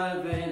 I've been.